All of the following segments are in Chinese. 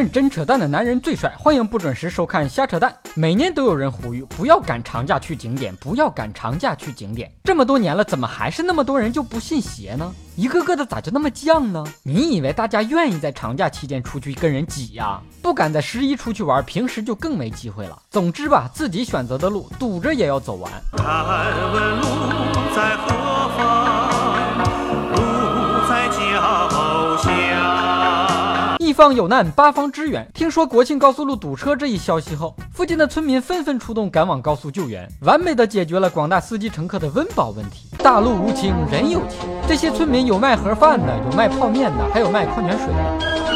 认真扯淡的男人最帅，欢迎不准时收看瞎扯淡。每年都有人呼吁不要赶长假去景点，不要赶长假去景点。这么多年了，怎么还是那么多人就不信邪呢？一个个的咋就那么犟呢？你以为大家愿意在长假期间出去跟人挤呀？不敢在十一出去玩，平时就更没机会了。总之吧，自己选择的路，堵着也要走完。问路一方有难，八方支援。听说国庆高速路堵车这一消息后，附近的村民纷纷出动赶往高速救援，完美的解决了广大司机乘客的温饱问题。大路无情人有情，这些村民有卖盒饭的，有卖泡面的，还有卖矿泉水的。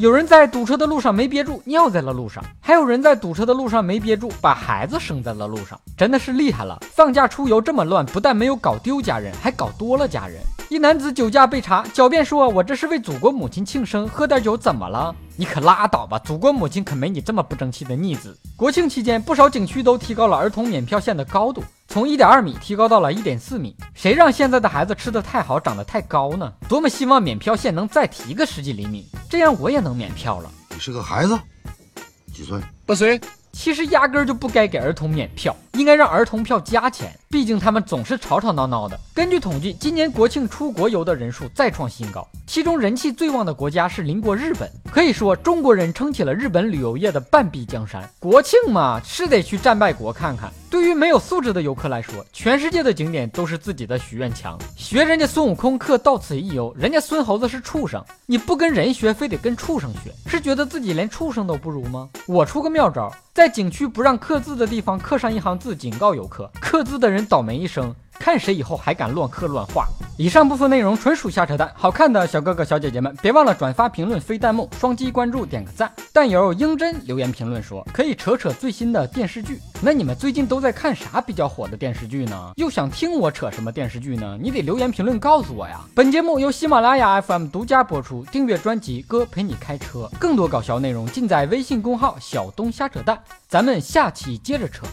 有人在堵车的路上没憋住，尿在了路上；还有人在堵车的路上没憋住，把孩子生在了路上。真的是厉害了！放假出游这么乱，不但没有搞丢家人，还搞多了家人。一男子酒驾被查，狡辩说：“我这是为祖国母亲庆生，喝点酒怎么了？”你可拉倒吧！祖国母亲可没你这么不争气的逆子。国庆期间，不少景区都提高了儿童免票线的高度，从一点二米提高到了一点四米。谁让现在的孩子吃的太好，长得太高呢？多么希望免票线能再提个十几厘米，这样我也能免票了。你是个孩子，几岁？八岁。其实压根儿就不该给儿童免票，应该让儿童票加钱。毕竟他们总是吵吵闹闹的。根据统计，今年国庆出国游的人数再创新高，其中人气最旺的国家是邻国日本。可以说，中国人撑起了日本旅游业的半壁江山。国庆嘛，是得去战败国看看。对于没有素质的游客来说，全世界的景点都是自己的许愿墙。学人家孙悟空刻到此一游，人家孙猴子是畜生，你不跟人学，非得跟畜生学，是觉得自己连畜生都不如吗？我出个妙招，在景区不让刻字的地方刻上一行字字，警告游客，刻字的人倒霉一生。看谁以后还敢乱刻乱画！以上部分内容纯属瞎扯淡，好看的小哥哥小姐姐们别忘了转发、评论、飞弹幕、双击关注、点个赞。但有英真留言评论说可以扯扯最新的电视剧，那你们最近都在看啥比较火的电视剧呢？又想听我扯什么电视剧呢？你得留言评论告诉我呀！本节目由喜马拉雅 FM 独家播出，订阅专辑哥陪你开车，更多搞笑内容尽在微信公号小东瞎扯淡。咱们下期接着扯。